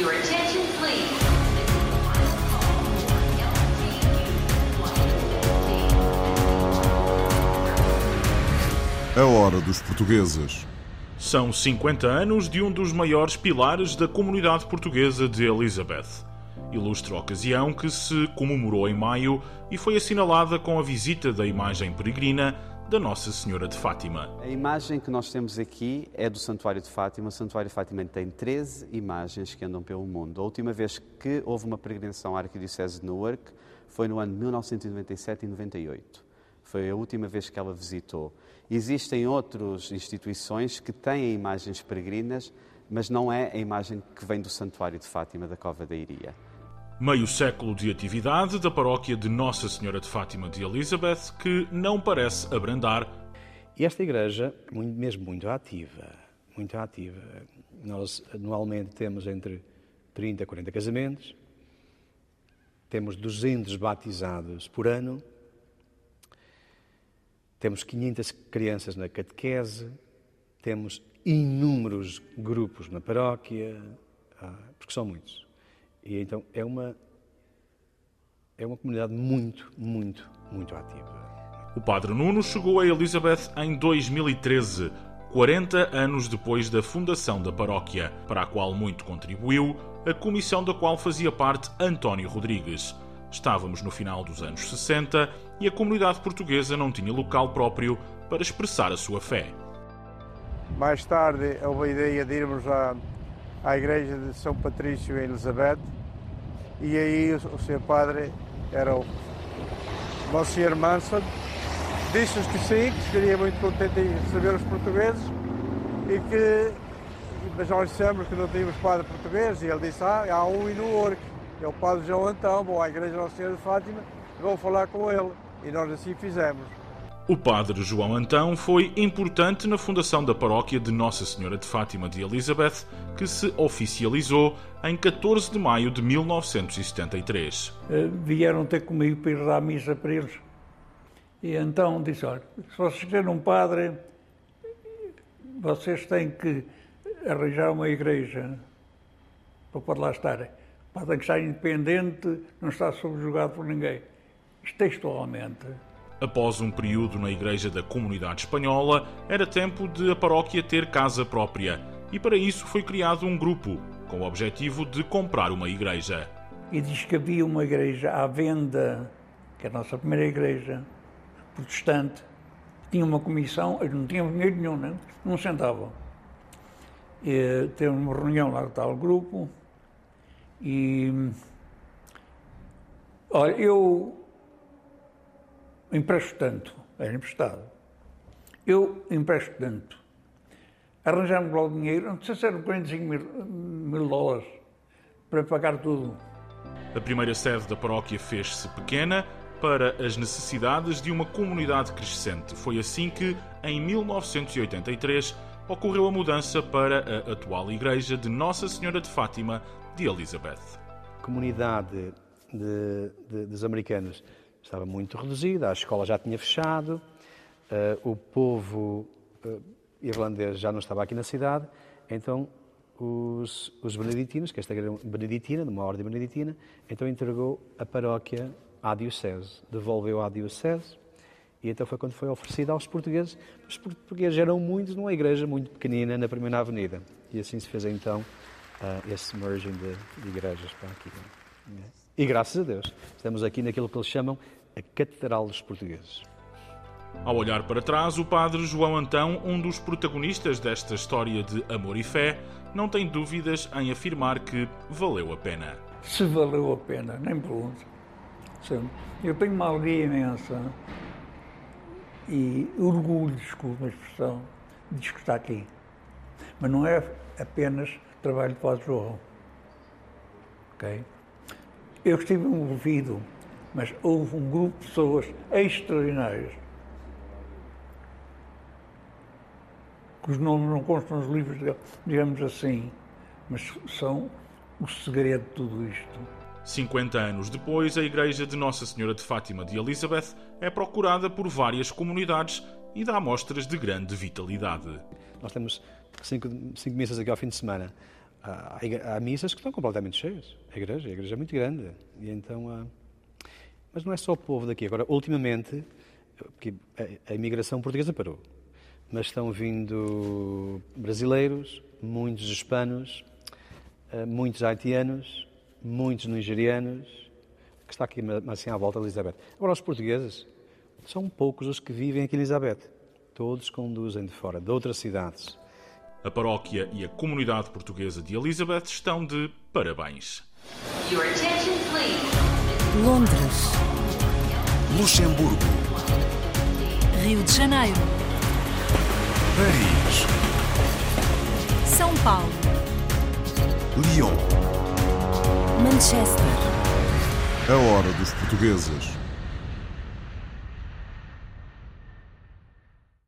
Your attention, please. A hora dos portugueses. São 50 anos de um dos maiores pilares da comunidade portuguesa de Elizabeth. Ilustre ocasião que se comemorou em maio e foi assinalada com a visita da imagem peregrina da Nossa Senhora de Fátima. A imagem que nós temos aqui é do Santuário de Fátima. O Santuário de Fátima tem 13 imagens que andam pelo mundo. A última vez que houve uma peregrinação à Arquidiocese de Newark foi no ano de 1997 e 98. Foi a última vez que ela visitou. Existem outras instituições que têm imagens peregrinas, mas não é a imagem que vem do Santuário de Fátima da Cova da Iria. Meio século de atividade da paróquia de Nossa Senhora de Fátima de Elizabeth que não parece abrandar. E esta igreja, mesmo muito ativa, muito ativa. Nós anualmente temos entre 30 a 40 casamentos, temos 200 batizados por ano, temos 500 crianças na catequese, temos inúmeros grupos na paróquia, ah, porque são muitos. E então é uma é uma comunidade muito, muito, muito ativa. O Padre Nuno chegou a Elizabeth em 2013, 40 anos depois da fundação da paróquia, para a qual muito contribuiu, a comissão da qual fazia parte António Rodrigues. Estávamos no final dos anos 60 e a comunidade portuguesa não tinha local próprio para expressar a sua fé. Mais tarde houve a ideia de irmos à, à igreja de São Patrício em Elizabeth e aí o, Sr. Padre era o Sr. Manson, disse-nos que sim, que estaria muito contente em receber os portugueses e que mas nós dissemos que não tínhamos padre português e ele disse, ah, há um em Newark é o Padre João Antão, vou à Igreja Nossa Senhora de Fátima e vou falar com ele. E nós assim fizemos. O Padre João Antão foi importante na fundação da paróquia de Nossa Senhora de Fátima de Elizabeth, que se oficializou em 14 de maio de 1973. Eh, vieram ter comigo para ir dar missa para eles. E então disse: olha, se vocês querem um padre, vocês têm que arranjar uma igreja para poder lá estar. Pode que estar independente, não está subjugado por ninguém. Textualmente. Após um período na Igreja da Comunidade Espanhola, era tempo de a paróquia ter casa própria e para isso foi criado um grupo com o objetivo de comprar uma igreja. E diz que havia uma igreja à venda, que é a nossa primeira igreja protestante, tinha uma comissão, eles não tinham dinheiro nenhum, não, não sentavam. E, teve uma reunião lá com tal grupo, e olha, eu empresto tanto, é emprestado. Eu empresto tanto. Arranjamos logo dinheiro, não sei se eram 45 mil, mil dólares para pagar tudo. A primeira sede da paróquia fez-se pequena para as necessidades de uma comunidade crescente. Foi assim que, em 1983, ocorreu a mudança para a atual igreja de Nossa Senhora de Fátima de Elizabeth. A comunidade de, de, dos americanos estava muito reduzida, a escola já tinha fechado, uh, o povo uh, irlandês já não estava aqui na cidade, então os, os beneditinos, que esta igreja beneditina, de uma ordem beneditina, então entregou a paróquia à diocese, devolveu à diocese, e então foi quando foi oferecida aos portugueses. Os portugueses eram muitos numa igreja muito pequenina na Primeira Avenida. E assim se fez então uh, esse merging de, de, igrejas para aqui. Né? E graças a Deus, estamos aqui naquilo que eles chamam a Catedral dos Portugueses. Ao olhar para trás, o padre João Antão, um dos protagonistas desta história de amor e fé, não tem dúvidas em afirmar que valeu a pena. Se valeu a pena, nem pergunto. Eu tenho uma alegria imensa e orgulho, desculpa a expressão, de estar aqui. Mas não é apenas trabalho para o João. Ok? Eu estive envolvido, mas houve um grupo de pessoas extraordinárias. Que os nomes não constam nos livros, digamos assim, mas são o segredo de tudo isto. 50 anos depois, a Igreja de Nossa Senhora de Fátima de Elizabeth é procurada por várias comunidades e dá mostras de grande vitalidade. Nós temos cinco, cinco missas aqui ao fim de semana. Há, há, missas que estão completamente cheias. A igreja, a igreja é muito grande. E então, há... Mas não é só o povo daqui. Agora, ultimamente, porque a, a imigração portuguesa parou, mas estão vindo brasileiros, muitos hispanos, eh, muitos haitianos, muitos nigerianos, que está aqui assim à volta de Elizabeth. Agora, os portugueses são poucos os que vivem aqui em Elizabeth. Todos conduzem de fora, de outras cidades. A paróquia e a comunidade portuguesa de Elizabeth estão de parabéns. Londres. Luxemburgo. Rio de Janeiro. Paris. São Paulo. Lyon. Manchester. A hora dos portugueses.